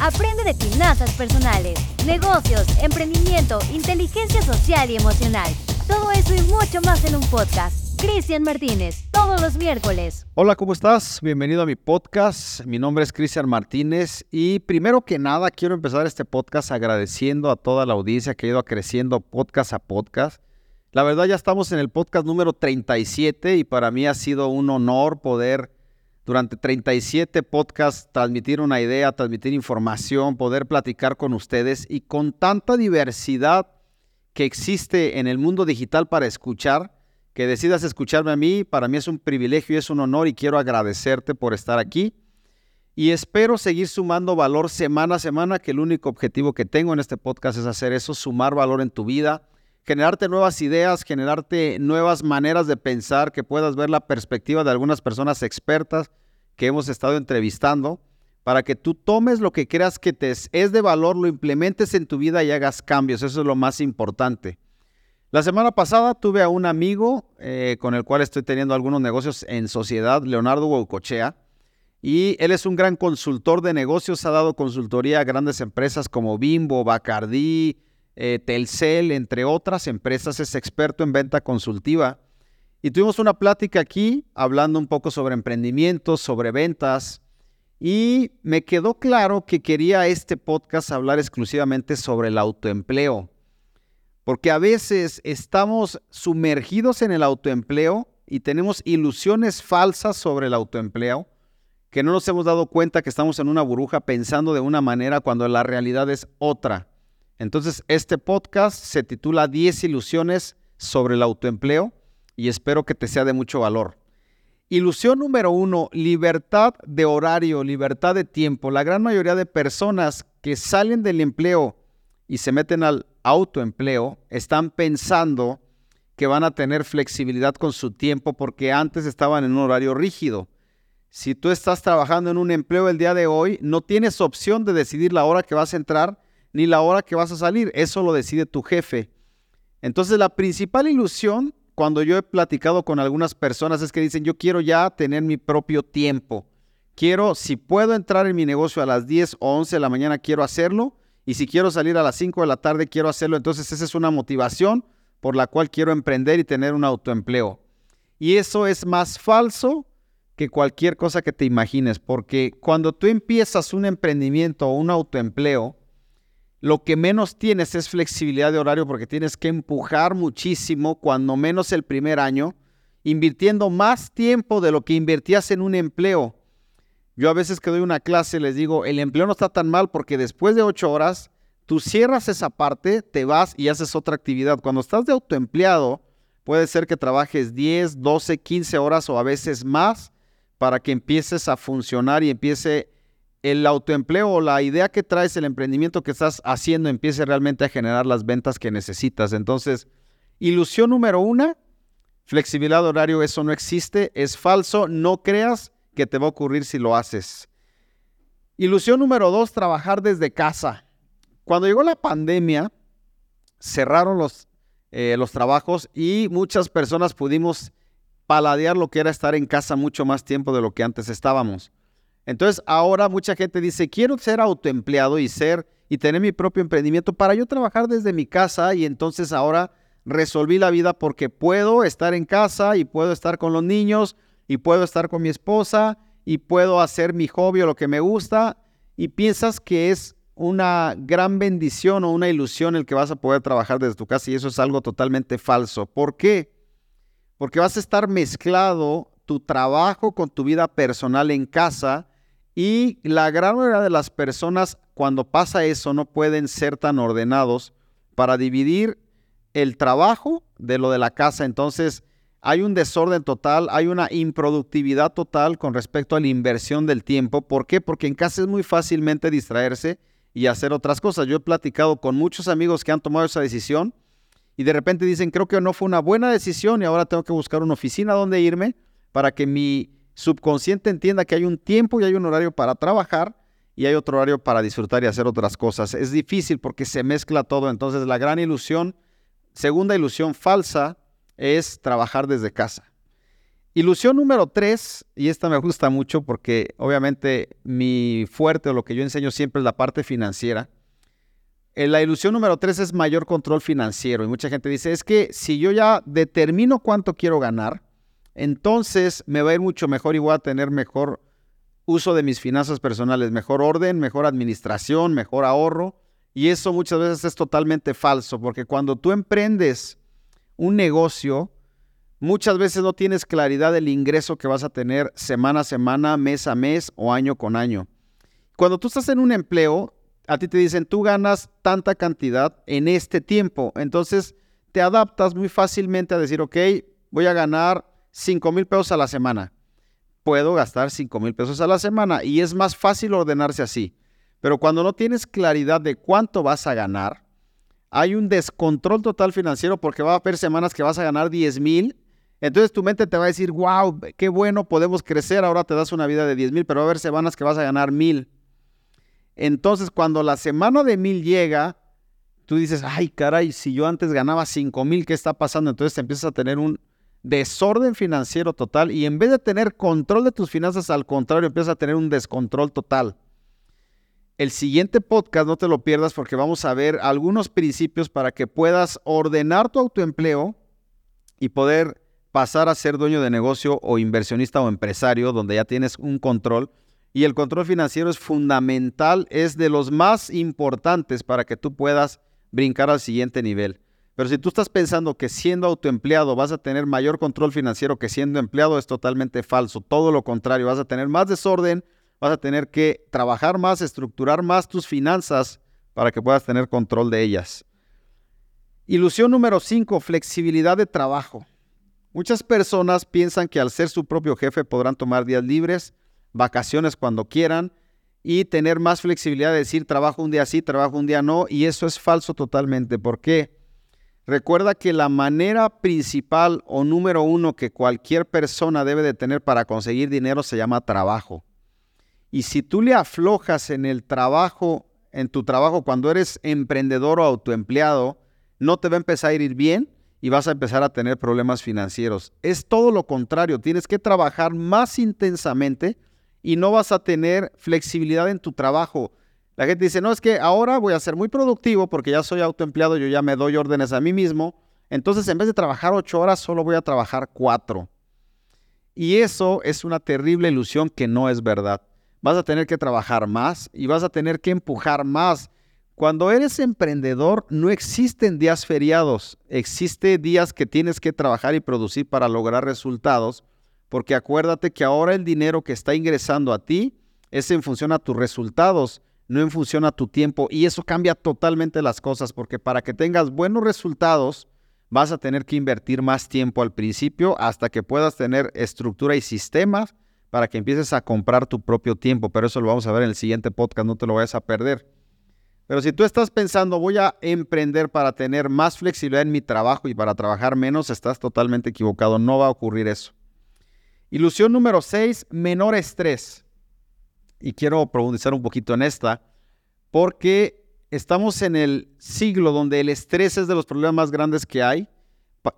Aprende de finanzas personales, negocios, emprendimiento, inteligencia social y emocional. Todo eso y mucho más en un podcast. Cristian Martínez, todos los miércoles. Hola, ¿cómo estás? Bienvenido a mi podcast. Mi nombre es Cristian Martínez y primero que nada quiero empezar este podcast agradeciendo a toda la audiencia que ha ido creciendo podcast a podcast. La verdad ya estamos en el podcast número 37 y para mí ha sido un honor poder durante 37 podcasts transmitir una idea, transmitir información, poder platicar con ustedes y con tanta diversidad que existe en el mundo digital para escuchar, que decidas escucharme a mí, para mí es un privilegio y es un honor y quiero agradecerte por estar aquí. Y espero seguir sumando valor semana a semana, que el único objetivo que tengo en este podcast es hacer eso, sumar valor en tu vida, generarte nuevas ideas, generarte nuevas maneras de pensar, que puedas ver la perspectiva de algunas personas expertas que hemos estado entrevistando, para que tú tomes lo que creas que te es de valor, lo implementes en tu vida y hagas cambios. Eso es lo más importante. La semana pasada tuve a un amigo eh, con el cual estoy teniendo algunos negocios en sociedad, Leonardo Huaucochea, y él es un gran consultor de negocios, ha dado consultoría a grandes empresas como Bimbo, Bacardí, eh, Telcel, entre otras empresas, es experto en venta consultiva. Y tuvimos una plática aquí hablando un poco sobre emprendimientos, sobre ventas, y me quedó claro que quería este podcast hablar exclusivamente sobre el autoempleo, porque a veces estamos sumergidos en el autoempleo y tenemos ilusiones falsas sobre el autoempleo, que no nos hemos dado cuenta que estamos en una burbuja pensando de una manera cuando la realidad es otra. Entonces, este podcast se titula 10 ilusiones sobre el autoempleo y espero que te sea de mucho valor. Ilusión número uno, libertad de horario, libertad de tiempo. La gran mayoría de personas que salen del empleo y se meten al autoempleo están pensando que van a tener flexibilidad con su tiempo porque antes estaban en un horario rígido. Si tú estás trabajando en un empleo el día de hoy, no tienes opción de decidir la hora que vas a entrar ni la hora que vas a salir. Eso lo decide tu jefe. Entonces la principal ilusión cuando yo he platicado con algunas personas es que dicen, yo quiero ya tener mi propio tiempo. Quiero, si puedo entrar en mi negocio a las 10 o 11 de la mañana, quiero hacerlo. Y si quiero salir a las 5 de la tarde, quiero hacerlo. Entonces esa es una motivación por la cual quiero emprender y tener un autoempleo. Y eso es más falso que cualquier cosa que te imagines, porque cuando tú empiezas un emprendimiento o un autoempleo, lo que menos tienes es flexibilidad de horario porque tienes que empujar muchísimo, cuando menos el primer año, invirtiendo más tiempo de lo que invertías en un empleo. Yo a veces que doy una clase les digo, el empleo no está tan mal porque después de ocho horas, tú cierras esa parte, te vas y haces otra actividad. Cuando estás de autoempleado, puede ser que trabajes 10, 12, 15 horas o a veces más para que empieces a funcionar y empiece el autoempleo o la idea que traes, el emprendimiento que estás haciendo, empiece realmente a generar las ventas que necesitas. Entonces, ilusión número una, flexibilidad de horario, eso no existe, es falso, no creas que te va a ocurrir si lo haces. Ilusión número dos, trabajar desde casa. Cuando llegó la pandemia, cerraron los, eh, los trabajos y muchas personas pudimos paladear lo que era estar en casa mucho más tiempo de lo que antes estábamos. Entonces ahora mucha gente dice, quiero ser autoempleado y ser y tener mi propio emprendimiento para yo trabajar desde mi casa y entonces ahora resolví la vida porque puedo estar en casa y puedo estar con los niños y puedo estar con mi esposa y puedo hacer mi hobby o lo que me gusta y piensas que es una gran bendición o una ilusión el que vas a poder trabajar desde tu casa y eso es algo totalmente falso. ¿Por qué? Porque vas a estar mezclado tu trabajo con tu vida personal en casa y la gran mayoría de las personas cuando pasa eso no pueden ser tan ordenados para dividir el trabajo de lo de la casa. Entonces hay un desorden total, hay una improductividad total con respecto a la inversión del tiempo. ¿Por qué? Porque en casa es muy fácilmente distraerse y hacer otras cosas. Yo he platicado con muchos amigos que han tomado esa decisión y de repente dicen, creo que no fue una buena decisión y ahora tengo que buscar una oficina donde irme para que mi subconsciente entienda que hay un tiempo y hay un horario para trabajar y hay otro horario para disfrutar y hacer otras cosas. Es difícil porque se mezcla todo. Entonces la gran ilusión, segunda ilusión falsa, es trabajar desde casa. Ilusión número tres, y esta me gusta mucho porque obviamente mi fuerte o lo que yo enseño siempre es la parte financiera. Eh, la ilusión número tres es mayor control financiero. Y mucha gente dice, es que si yo ya determino cuánto quiero ganar, entonces me va a ir mucho mejor y voy a tener mejor uso de mis finanzas personales, mejor orden, mejor administración, mejor ahorro. Y eso muchas veces es totalmente falso, porque cuando tú emprendes un negocio, muchas veces no tienes claridad del ingreso que vas a tener semana a semana, mes a mes o año con año. Cuando tú estás en un empleo, a ti te dicen, tú ganas tanta cantidad en este tiempo. Entonces te adaptas muy fácilmente a decir, ok, voy a ganar 5 mil pesos a la semana. Puedo gastar 5 mil pesos a la semana y es más fácil ordenarse así. Pero cuando no tienes claridad de cuánto vas a ganar, hay un descontrol total financiero porque va a haber semanas que vas a ganar 10 mil. Entonces tu mente te va a decir, wow, qué bueno, podemos crecer, ahora te das una vida de 10 mil, pero va a haber semanas que vas a ganar mil. Entonces, cuando la semana de mil llega, tú dices, ay, caray, si yo antes ganaba cinco mil, ¿qué está pasando? Entonces te empiezas a tener un desorden financiero total y en vez de tener control de tus finanzas, al contrario, empiezas a tener un descontrol total. El siguiente podcast no te lo pierdas porque vamos a ver algunos principios para que puedas ordenar tu autoempleo y poder pasar a ser dueño de negocio o inversionista o empresario donde ya tienes un control y el control financiero es fundamental, es de los más importantes para que tú puedas brincar al siguiente nivel. Pero si tú estás pensando que siendo autoempleado vas a tener mayor control financiero que siendo empleado, es totalmente falso. Todo lo contrario, vas a tener más desorden, vas a tener que trabajar más, estructurar más tus finanzas para que puedas tener control de ellas. Ilusión número 5, flexibilidad de trabajo. Muchas personas piensan que al ser su propio jefe podrán tomar días libres vacaciones cuando quieran y tener más flexibilidad de decir trabajo un día sí, trabajo un día no, y eso es falso totalmente. ¿Por qué? Recuerda que la manera principal o número uno que cualquier persona debe de tener para conseguir dinero se llama trabajo. Y si tú le aflojas en el trabajo, en tu trabajo cuando eres emprendedor o autoempleado, no te va a empezar a ir bien y vas a empezar a tener problemas financieros. Es todo lo contrario, tienes que trabajar más intensamente y no vas a tener flexibilidad en tu trabajo. La gente dice, no, es que ahora voy a ser muy productivo porque ya soy autoempleado, yo ya me doy órdenes a mí mismo. Entonces, en vez de trabajar ocho horas, solo voy a trabajar cuatro. Y eso es una terrible ilusión que no es verdad. Vas a tener que trabajar más y vas a tener que empujar más. Cuando eres emprendedor, no existen días feriados. Existen días que tienes que trabajar y producir para lograr resultados porque acuérdate que ahora el dinero que está ingresando a ti es en función a tus resultados, no en función a tu tiempo. Y eso cambia totalmente las cosas, porque para que tengas buenos resultados, vas a tener que invertir más tiempo al principio hasta que puedas tener estructura y sistemas para que empieces a comprar tu propio tiempo. Pero eso lo vamos a ver en el siguiente podcast, no te lo vayas a perder. Pero si tú estás pensando, voy a emprender para tener más flexibilidad en mi trabajo y para trabajar menos, estás totalmente equivocado. No va a ocurrir eso. Ilusión número 6, menor estrés. Y quiero profundizar un poquito en esta, porque estamos en el siglo donde el estrés es de los problemas más grandes que hay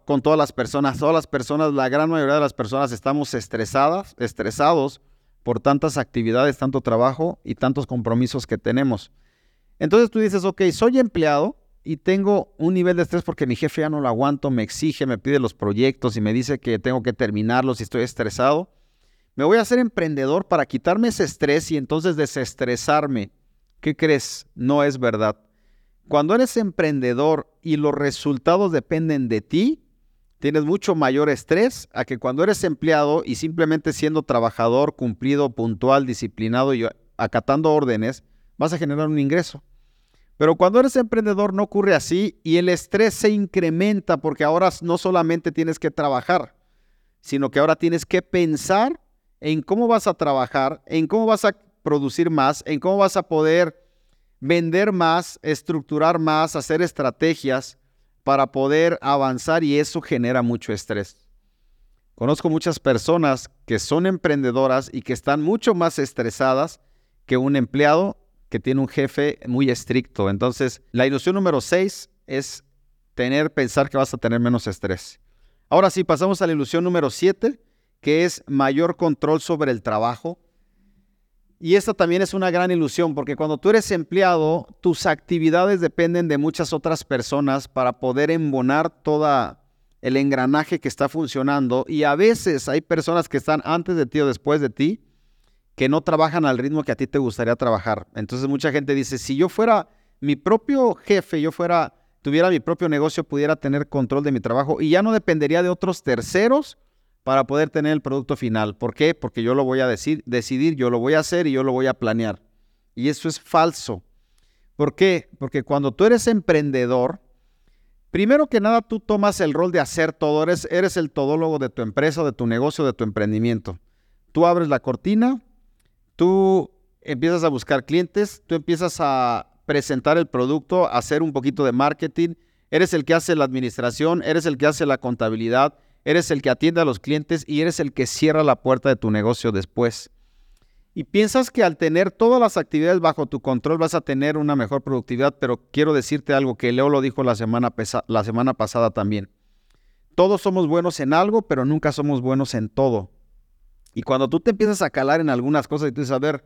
con todas las personas. Todas las personas, la gran mayoría de las personas estamos estresadas, estresados por tantas actividades, tanto trabajo y tantos compromisos que tenemos. Entonces tú dices, ok, soy empleado, y tengo un nivel de estrés porque mi jefe ya no lo aguanto, me exige, me pide los proyectos y me dice que tengo que terminarlos y estoy estresado, me voy a hacer emprendedor para quitarme ese estrés y entonces desestresarme. ¿Qué crees? No es verdad. Cuando eres emprendedor y los resultados dependen de ti, tienes mucho mayor estrés a que cuando eres empleado y simplemente siendo trabajador, cumplido, puntual, disciplinado y acatando órdenes, vas a generar un ingreso. Pero cuando eres emprendedor no ocurre así y el estrés se incrementa porque ahora no solamente tienes que trabajar, sino que ahora tienes que pensar en cómo vas a trabajar, en cómo vas a producir más, en cómo vas a poder vender más, estructurar más, hacer estrategias para poder avanzar y eso genera mucho estrés. Conozco muchas personas que son emprendedoras y que están mucho más estresadas que un empleado que tiene un jefe muy estricto. Entonces, la ilusión número 6 es tener, pensar que vas a tener menos estrés. Ahora sí, pasamos a la ilusión número 7, que es mayor control sobre el trabajo. Y esta también es una gran ilusión, porque cuando tú eres empleado, tus actividades dependen de muchas otras personas para poder embonar toda el engranaje que está funcionando. Y a veces hay personas que están antes de ti o después de ti que no trabajan al ritmo que a ti te gustaría trabajar. Entonces mucha gente dice, si yo fuera mi propio jefe, yo fuera, tuviera mi propio negocio, pudiera tener control de mi trabajo y ya no dependería de otros terceros para poder tener el producto final. ¿Por qué? Porque yo lo voy a decir, decidir, yo lo voy a hacer y yo lo voy a planear. Y eso es falso. ¿Por qué? Porque cuando tú eres emprendedor, primero que nada tú tomas el rol de hacer todo, eres, eres el todólogo de tu empresa, de tu negocio, de tu emprendimiento. Tú abres la cortina, tú empiezas a buscar clientes, tú empiezas a presentar el producto, hacer un poquito de marketing, eres el que hace la administración, eres el que hace la contabilidad, eres el que atiende a los clientes y eres el que cierra la puerta de tu negocio después. Y piensas que al tener todas las actividades bajo tu control vas a tener una mejor productividad, pero quiero decirte algo que Leo lo dijo la semana, la semana pasada también. Todos somos buenos en algo, pero nunca somos buenos en todo. Y cuando tú te empiezas a calar en algunas cosas y tú dices, a ver,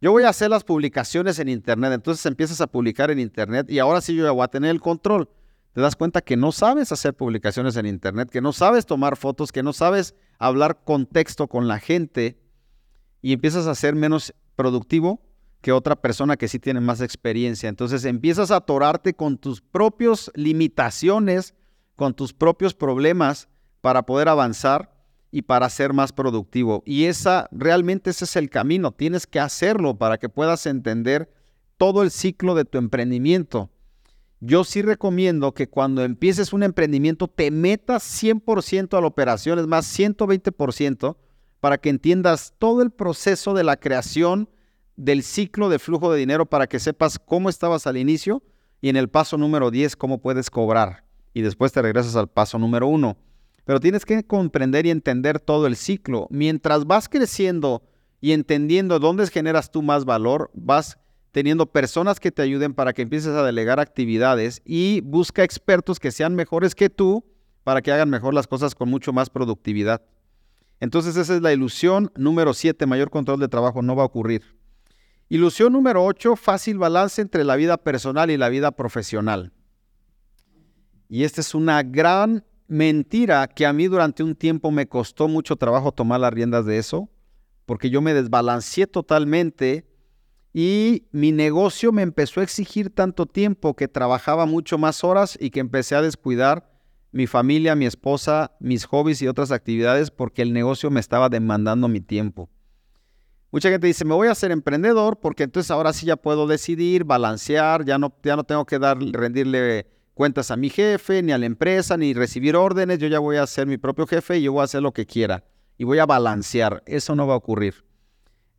yo voy a hacer las publicaciones en Internet, entonces empiezas a publicar en Internet y ahora sí yo voy a tener el control te das cuenta que no sabes hacer publicaciones en Internet, que no sabes tomar fotos, que no sabes hablar contexto con la gente y empiezas a ser menos productivo que otra persona que sí tiene más experiencia. Entonces empiezas a atorarte con tus propias limitaciones, con tus propios problemas para poder avanzar y para ser más productivo. Y esa realmente ese es el camino, tienes que hacerlo para que puedas entender todo el ciclo de tu emprendimiento yo sí recomiendo que cuando empieces un emprendimiento te metas 100% a la operación, es más 120%, para que entiendas todo el proceso de la creación del ciclo de flujo de dinero para que sepas cómo estabas al inicio y en el paso número 10 cómo puedes cobrar. Y después te regresas al paso número 1. Pero tienes que comprender y entender todo el ciclo. Mientras vas creciendo y entendiendo dónde generas tú más valor, vas teniendo personas que te ayuden para que empieces a delegar actividades y busca expertos que sean mejores que tú para que hagan mejor las cosas con mucho más productividad. Entonces esa es la ilusión número 7, mayor control de trabajo, no va a ocurrir. Ilusión número 8, fácil balance entre la vida personal y la vida profesional. Y esta es una gran mentira que a mí durante un tiempo me costó mucho trabajo tomar las riendas de eso, porque yo me desbalanceé totalmente y mi negocio me empezó a exigir tanto tiempo que trabajaba mucho más horas y que empecé a descuidar mi familia, mi esposa, mis hobbies y otras actividades porque el negocio me estaba demandando mi tiempo. Mucha gente dice, me voy a ser emprendedor porque entonces ahora sí ya puedo decidir, balancear, ya no, ya no tengo que dar, rendirle cuentas a mi jefe, ni a la empresa, ni recibir órdenes, yo ya voy a ser mi propio jefe y yo voy a hacer lo que quiera y voy a balancear. Eso no va a ocurrir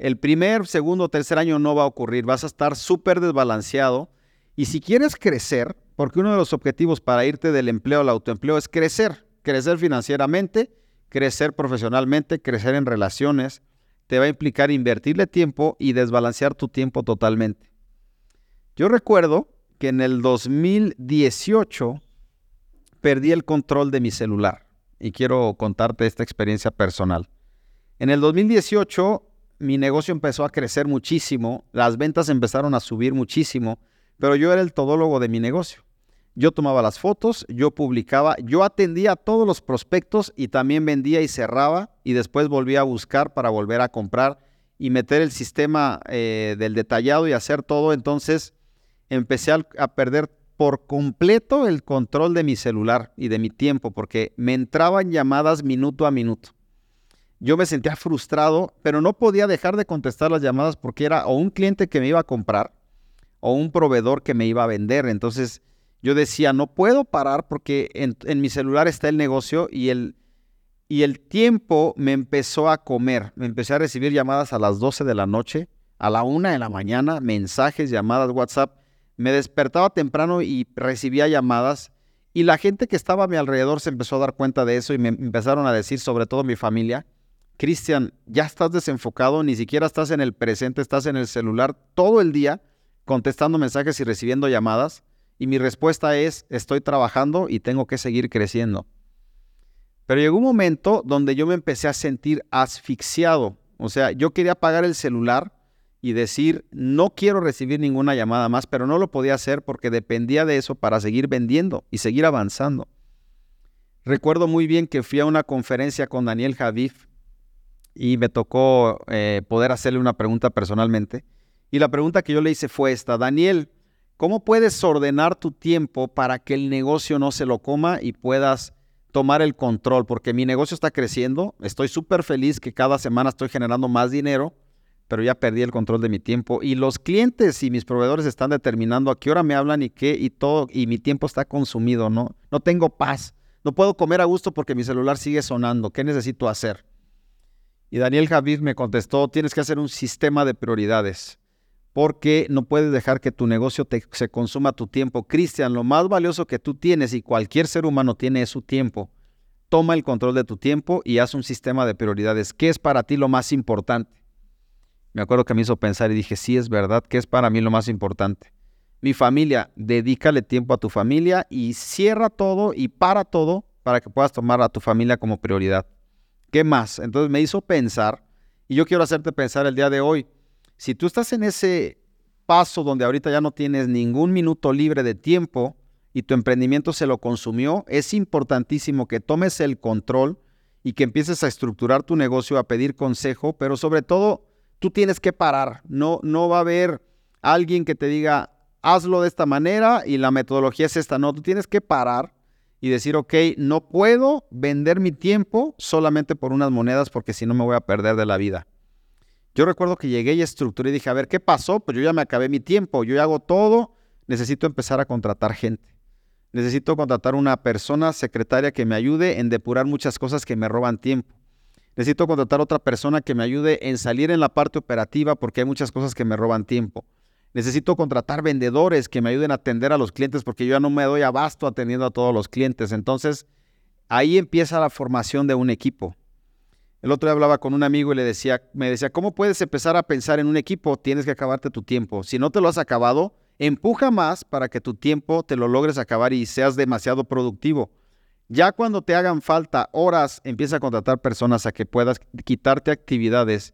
el primer, segundo, tercer año no va a ocurrir. Vas a estar súper desbalanceado. Y si quieres crecer, porque uno de los objetivos para irte del empleo al autoempleo es crecer, crecer financieramente, crecer profesionalmente, crecer en relaciones, te va a implicar invertirle tiempo y desbalancear tu tiempo totalmente. Yo recuerdo que en el 2018 perdí el control de mi celular y quiero contarte esta experiencia personal. En el 2018 mi negocio empezó a crecer muchísimo, las ventas empezaron a subir muchísimo, pero yo era el todólogo de mi negocio. Yo tomaba las fotos, yo publicaba, yo atendía a todos los prospectos y también vendía y cerraba y después volvía a buscar para volver a comprar y meter el sistema eh, del detallado y hacer todo. Entonces empecé a perder por completo el control de mi celular y de mi tiempo porque me entraban llamadas minuto a minuto yo me sentía frustrado, pero no podía dejar de contestar las llamadas porque era o un cliente que me iba a comprar o un proveedor que me iba a vender. Entonces yo decía, no puedo parar porque en, mi celular está el negocio y el, y el tiempo me empezó a comer. Me empecé a recibir llamadas a las 12 de la noche, a la 1 de la mañana, mensajes, llamadas, WhatsApp. Me despertaba temprano y recibía llamadas. Y la gente que estaba a mi alrededor se empezó a dar cuenta de eso y me empezaron a decir, sobre todo mi familia, Cristian, ya estás desenfocado, ni siquiera estás en el presente, estás en el celular todo el día contestando mensajes y recibiendo llamadas. Y mi respuesta es, estoy trabajando y tengo que seguir creciendo. Pero llegó un momento donde yo me empecé a sentir asfixiado. O sea, yo quería apagar el celular y decir, no quiero recibir ninguna llamada más, pero no lo podía hacer porque dependía de eso para seguir vendiendo y seguir avanzando. Recuerdo muy bien que fui a una conferencia con Daniel Javif y me tocó eh, poder hacerle una pregunta personalmente. Y la pregunta que yo le hice fue esta, Daniel, ¿cómo puedes ordenar tu tiempo para que el negocio no se lo coma y puedas tomar el control? Porque mi negocio está creciendo, estoy súper feliz que cada semana estoy generando más dinero, pero ya perdí el control de mi tiempo y los clientes y mis proveedores están determinando a qué hora me hablan y qué y todo y mi tiempo está consumido, ¿no? No tengo paz. No puedo comer a gusto porque mi celular sigue sonando. ¿Qué necesito hacer? Y Daniel Javid me contestó, tienes que hacer un sistema de prioridades porque no puedes dejar que tu negocio se consuma tu tiempo. Cristian, lo más valioso que tú tienes y cualquier ser humano tiene es su tiempo. Toma el control de tu tiempo y haz un sistema de prioridades. ¿Qué es para ti lo más importante? Me acuerdo que me hizo pensar y dije, sí, es verdad, ¿qué es para mí lo más importante? Mi familia, dedícale tiempo a tu familia y cierra todo y para todo para que puedas tomar a tu familia como prioridad. ¿Qué más? Entonces me hizo pensar y yo quiero hacerte pensar el día de hoy. Si tú estás en ese paso donde ahorita ya no tienes ningún minuto libre de tiempo y tu emprendimiento se lo consumió, es importantísimo que tomes el control y que empieces a estructurar tu negocio, a pedir consejo, pero sobre todo tú tienes que parar. No, no va a haber alguien que te diga, hazlo de esta manera y la metodología es esta. No, tú tienes que parar y decir, ok, no puedo vender mi tiempo solamente por unas monedas porque si no me voy a perder de la vida. Yo recuerdo que llegué y estructuré y dije, a ver, ¿qué pasó? Pues yo ya me acabé mi tiempo, yo ya hago todo, necesito empezar a contratar gente. Necesito contratar una persona secretaria que me ayude en depurar muchas cosas que me roban tiempo. Necesito contratar otra persona que me ayude en salir en la parte operativa porque hay muchas cosas que me roban tiempo. Necesito contratar vendedores que me ayuden a atender a los clientes porque yo ya no me doy abasto atendiendo a todos los clientes. Entonces, ahí empieza la formación de un equipo. El otro día hablaba con un amigo y le decía, me decía, ¿cómo puedes empezar a pensar en un equipo? Tienes que acabarte tu tiempo. Si no te lo has acabado, empuja más para que tu tiempo te lo logres acabar y seas demasiado productivo. Ya cuando te hagan falta horas, empieza a contratar personas a que puedas quitarte actividades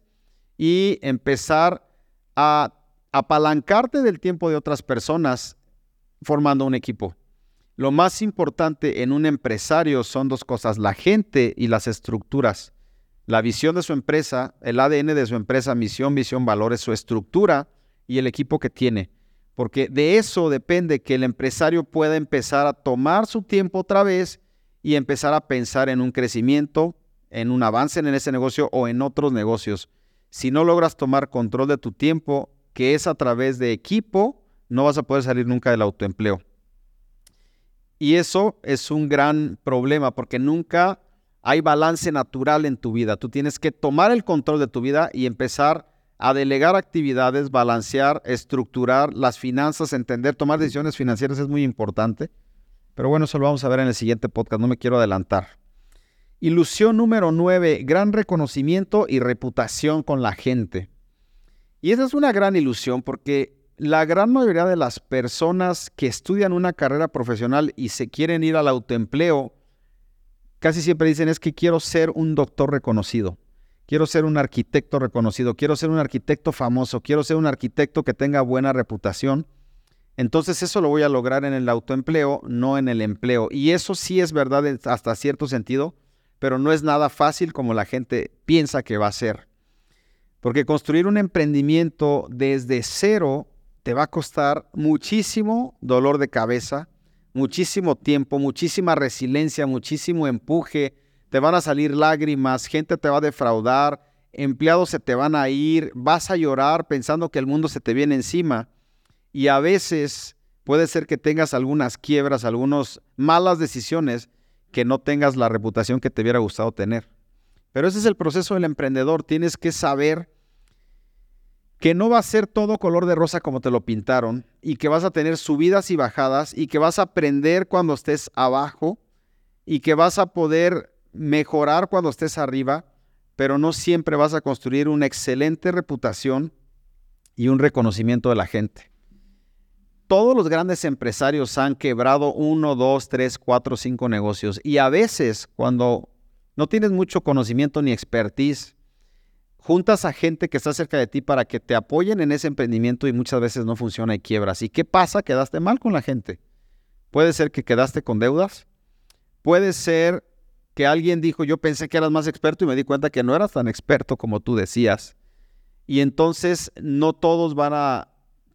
y empezar a apalancarte del tiempo de otras personas formando un equipo. Lo más importante en un empresario son dos cosas, la gente y las estructuras. La visión de su empresa, el ADN de su empresa, misión, visión, valores, su estructura y el equipo que tiene. Porque de eso depende que el empresario pueda empezar a tomar su tiempo otra vez y empezar a pensar en un crecimiento, en un avance en ese negocio o en otros negocios. Si no logras tomar control de tu tiempo, que es a través de equipo, no vas a poder salir nunca del autoempleo. Y eso es un gran problema porque nunca hay balance natural en tu vida. Tú tienes que tomar el control de tu vida y empezar a delegar actividades, balancear, estructurar las finanzas, entender, tomar decisiones financieras es muy importante. Pero bueno, eso lo vamos a ver en el siguiente podcast, no me quiero adelantar. Ilusión número 9, gran reconocimiento y reputación con la gente. Y esa es una gran ilusión porque la gran mayoría de las personas que estudian una carrera profesional y se quieren ir al autoempleo, casi siempre dicen es que quiero ser un doctor reconocido, quiero ser un arquitecto reconocido, quiero ser un arquitecto famoso, quiero ser un arquitecto que tenga buena reputación. Entonces eso lo voy a lograr en el autoempleo, no en el empleo. Y eso sí es verdad hasta cierto sentido, pero no es nada fácil como la gente piensa que va a ser. Porque construir un emprendimiento desde cero te va a costar muchísimo dolor de cabeza, muchísimo tiempo, muchísima resiliencia, muchísimo empuje. Te van a salir lágrimas, gente te va a defraudar, empleados se te van a ir, vas a llorar pensando que el mundo se te viene encima. Y a veces puede ser que tengas algunas quiebras, algunas malas decisiones que no tengas la reputación que te hubiera gustado tener. Pero ese es el proceso del emprendedor. Tienes que saber que no va a ser todo color de rosa como te lo pintaron y que vas a tener subidas y bajadas y que vas a aprender cuando estés abajo y que vas a poder mejorar cuando estés arriba, pero no siempre vas a construir una excelente reputación y un reconocimiento de la gente. Todos los grandes empresarios han quebrado uno, dos, tres, cuatro, cinco negocios y a veces cuando no tienes mucho conocimiento ni expertise, juntas a gente que está cerca de ti para que te apoyen en ese emprendimiento y muchas veces no funciona y quiebras. ¿Y qué pasa? Quedaste mal con la gente. Puede ser que quedaste con deudas. Puede ser que alguien dijo, yo pensé que eras más experto y me di cuenta que no eras tan experto como tú decías. Y entonces no todos van a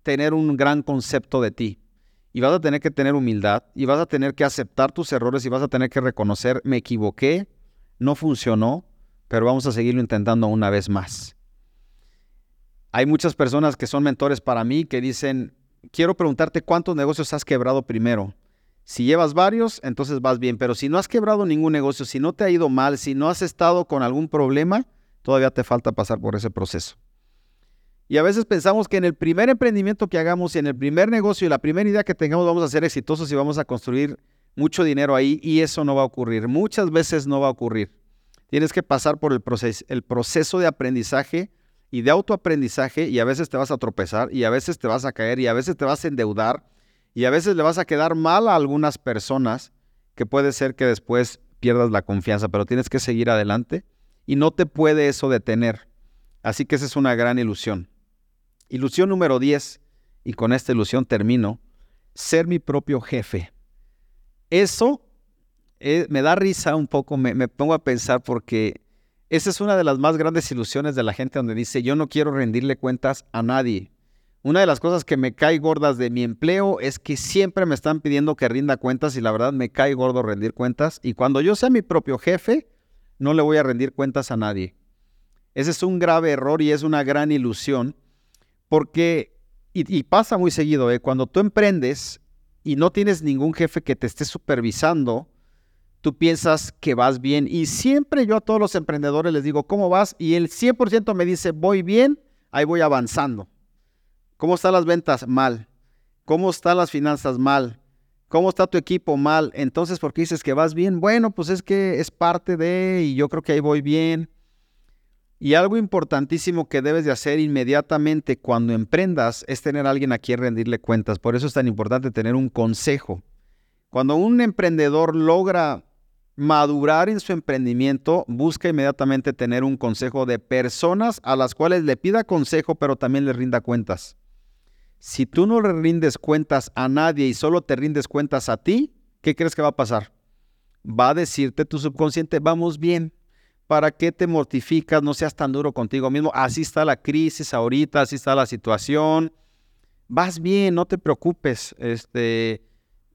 tener un gran concepto de ti. Y vas a tener que tener humildad y vas a tener que aceptar tus errores y vas a tener que reconocer, me equivoqué, no funcionó, pero vamos a seguirlo intentando una vez más. Hay muchas personas que son mentores para mí que dicen, quiero preguntarte cuántos negocios has quebrado primero. Si llevas varios, entonces vas bien, pero si no has quebrado ningún negocio, si no te ha ido mal, si no has estado con algún problema, todavía te falta pasar por ese proceso. Y a veces pensamos que en el primer emprendimiento que hagamos y en el primer negocio y la primera idea que tengamos vamos a ser exitosos y vamos a construir mucho dinero ahí y eso no va a ocurrir. Muchas veces no va a ocurrir. Tienes que pasar por el, proceso, el proceso de aprendizaje y de autoaprendizaje y a veces te vas a tropezar y a veces te vas a caer y a veces te vas a endeudar y a veces le vas a quedar mal a algunas personas que puede ser que después pierdas la confianza, pero tienes que seguir adelante y no te puede eso detener. Así que esa es una gran ilusión. Ilusión número 10, y con esta ilusión termino, ser mi propio jefe. Eso eh, me da risa un poco, me, pongo a pensar porque esa es una de las más grandes ilusiones de la gente donde dice, yo no quiero rendirle cuentas a nadie. Una de las cosas que me cae gordas de mi empleo es que siempre me están pidiendo que rinda cuentas y la verdad me cae gordo rendir cuentas. Y cuando yo sea mi propio jefe, no le voy a rendir cuentas a nadie. Ese es un grave error y es una gran ilusión porque, y, pasa muy seguido, ¿eh? cuando tú emprendes y no tienes ningún jefe que te esté supervisando, tú piensas que vas bien. Y siempre yo a todos los emprendedores les digo, ¿cómo vas? Y el 100% me dice, voy bien, ahí voy avanzando. ¿Cómo están las ventas? Mal. ¿Cómo están las finanzas? Mal. ¿Cómo está tu equipo? Mal. Entonces, ¿por qué dices que vas bien? Bueno, pues es que es parte de, y yo creo que ahí voy bien. Y algo importantísimo que debes de hacer inmediatamente cuando emprendas es tener a alguien a quien rendirle cuentas. Por eso es tan importante tener un consejo. Cuando un emprendedor logra madurar en su emprendimiento, busca inmediatamente tener un consejo de personas a las cuales le pida consejo, pero también le rinda cuentas. Si tú no le rindes cuentas a nadie y solo te rindes cuentas a ti, ¿qué crees que va a pasar? Va a decirte tu subconsciente, vamos bien. ¿Para qué te mortificas? No seas tan duro contigo mismo. Así está la crisis ahorita, así está la situación. Vas bien, no te preocupes. Este,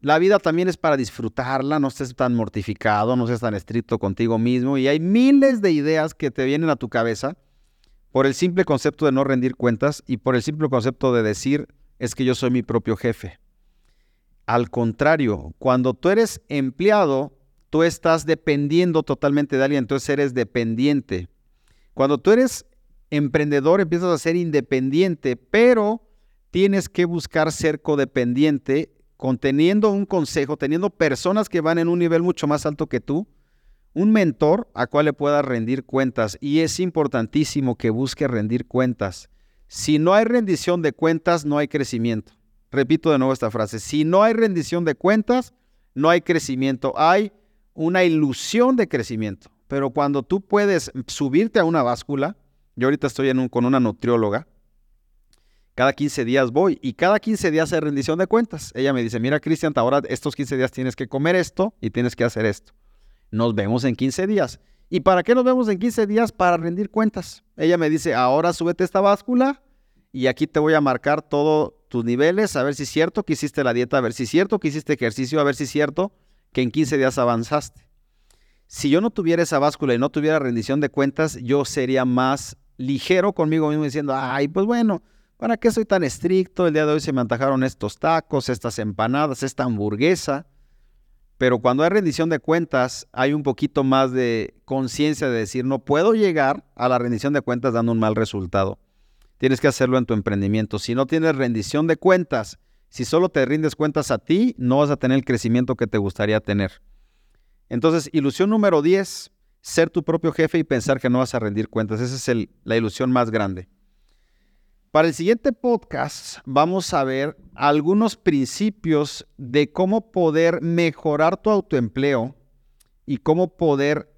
la vida también es para disfrutarla, no estés tan mortificado, no seas tan estricto contigo mismo. Y hay miles de ideas que te vienen a tu cabeza por el simple concepto de no rendir cuentas y por el simple concepto de decir es que yo soy mi propio jefe. Al contrario, cuando tú eres empleado, tú estás dependiendo totalmente de alguien, entonces eres dependiente. Cuando tú eres emprendedor, empiezas a ser independiente, pero tienes que buscar ser codependiente conteniendo un consejo, teniendo personas que van en un nivel mucho más alto que tú, un mentor a cual le puedas rendir cuentas. Y es importantísimo que busque rendir cuentas. Si no hay rendición de cuentas, no hay crecimiento. Repito de nuevo esta frase. Si no hay rendición de cuentas, no hay crecimiento. Hay una ilusión de crecimiento. Pero cuando tú puedes subirte a una báscula, yo ahorita estoy con una nutrióloga, cada 15 días voy y cada 15 días hay rendición de cuentas. Ella me dice, mira Cristian, ahora estos 15 días tienes que comer esto y tienes que hacer esto. Nos vemos en 15 días. ¿Y para qué nos vemos en 15 días? Para rendir cuentas. Ella me dice, ahora súbete esta báscula y aquí te voy a marcar todos tus niveles, a ver si es cierto que hiciste la dieta, a ver si es cierto que hiciste ejercicio, a ver si es cierto que en 15 días avanzaste. Si yo no tuviera esa báscula y no tuviera rendición de cuentas, yo sería más ligero conmigo mismo diciendo, ay, pues bueno, ¿Para qué soy tan estricto? El día de hoy se me antajaron estos tacos, estas empanadas, esta hamburguesa. Pero cuando hay rendición de cuentas, hay un poquito más de conciencia de decir, no puedo llegar a la rendición de cuentas dando un mal resultado. Tienes que hacerlo en tu emprendimiento. Si no tienes rendición de cuentas, si solo te rindes cuentas a ti, no vas a tener el crecimiento que te gustaría tener. Entonces, ilusión número 10, ser tu propio jefe y pensar que no vas a rendir cuentas. Esa es la ilusión más grande. Para el siguiente podcast vamos a ver algunos principios de cómo poder mejorar tu autoempleo y cómo poder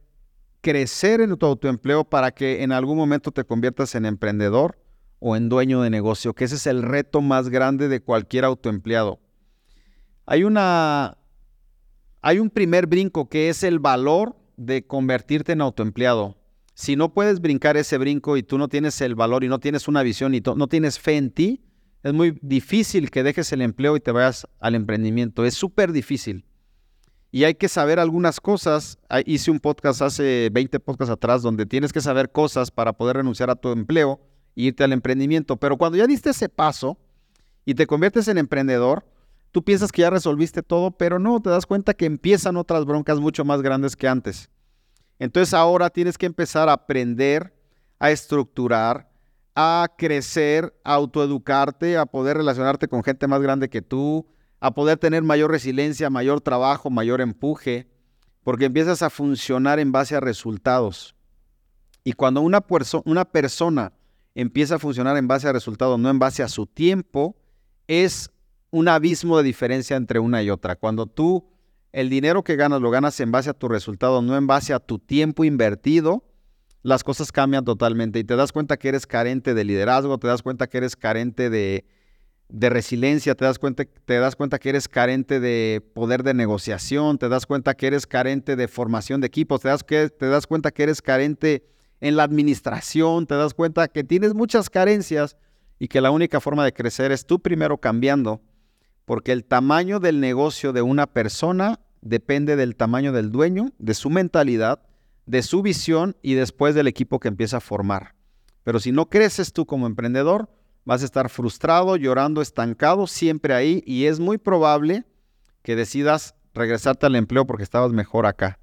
crecer en tu autoempleo para que en algún momento te conviertas en emprendedor o en dueño de negocio, que ese es el reto más grande de cualquier autoempleado. Hay una hay un primer brinco que es el valor de convertirte en autoempleado. Si no puedes brincar ese brinco y tú no tienes el valor y no tienes una visión y no tienes fe en ti, es muy difícil que dejes el empleo y te vayas al emprendimiento. Es súper difícil. Y hay que saber algunas cosas. Hice un podcast hace 20 podcasts atrás donde tienes que saber cosas para poder renunciar a tu empleo irte al emprendimiento. Pero cuando ya diste ese paso y te conviertes en emprendedor, tú piensas que ya resolviste todo, pero no, te das cuenta que empiezan otras broncas mucho más grandes que antes. Entonces ahora tienes que empezar a aprender, a estructurar, a crecer, a autoeducarte, a poder relacionarte con gente más grande que tú, a poder tener mayor resiliencia, mayor trabajo, mayor empuje, porque empiezas a funcionar en base a resultados. Y cuando una persona empieza a funcionar en base a resultados, no en base a su tiempo, es un abismo de diferencia entre una y otra. Cuando tú el dinero que ganas lo ganas en base a tu resultado, no en base a tu tiempo invertido, las cosas cambian totalmente y te das cuenta que eres carente de liderazgo, te das cuenta que eres carente de, resiliencia, te das, cuenta, te das cuenta que eres carente de poder de negociación, te das cuenta que eres carente de formación de equipos, te das, que, te das cuenta que eres carente en la administración, te das cuenta que tienes muchas carencias y que la única forma de crecer es tú primero cambiando, porque el tamaño del negocio de una persona depende del tamaño del dueño, de su mentalidad, de su visión y después del equipo que empieza a formar. Pero si no creces tú como emprendedor, vas a estar frustrado, llorando, estancado, siempre ahí y es muy probable que decidas regresarte al empleo porque estabas mejor acá.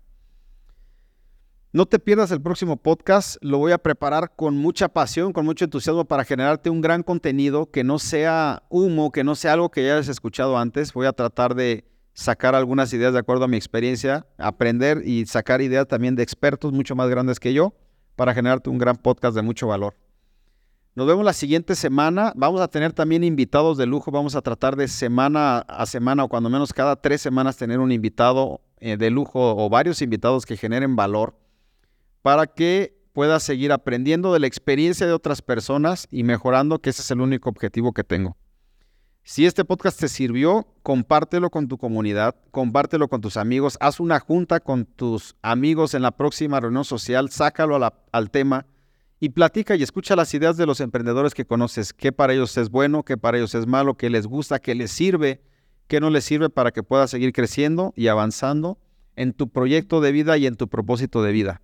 No te pierdas el próximo podcast, lo voy a preparar con mucha pasión, con mucho entusiasmo para generarte un gran contenido que no sea humo, que no sea algo que ya hayas escuchado antes. Voy a tratar de sacar algunas ideas de acuerdo a mi experiencia, aprender y sacar ideas también de expertos mucho más grandes que yo para generarte un gran podcast de mucho valor. Nos vemos la siguiente semana. Vamos a tener también invitados de lujo. Vamos a tratar de semana a semana o cuando menos cada tres semanas tener un invitado eh, de lujo o varios invitados que generen valor para que puedas seguir aprendiendo de la experiencia de otras personas y mejorando, que ese es el único objetivo que tengo. Si este podcast te sirvió, compártelo con tu comunidad, compártelo con tus amigos, haz una junta con tus amigos en la próxima reunión social, sácalo al tema y platica y escucha las ideas de los emprendedores que conoces, qué para ellos es bueno, qué para ellos es malo, qué les gusta, qué les sirve, qué no les sirve para que puedas seguir creciendo y avanzando en tu proyecto de vida y en tu propósito de vida.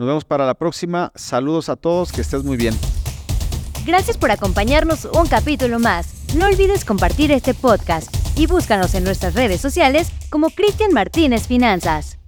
Nos vemos para la próxima. Saludos a todos, que estés muy bien. Gracias por acompañarnos un capítulo más. No olvides compartir este podcast y búscanos en nuestras redes sociales como Cristian Martínez Finanzas.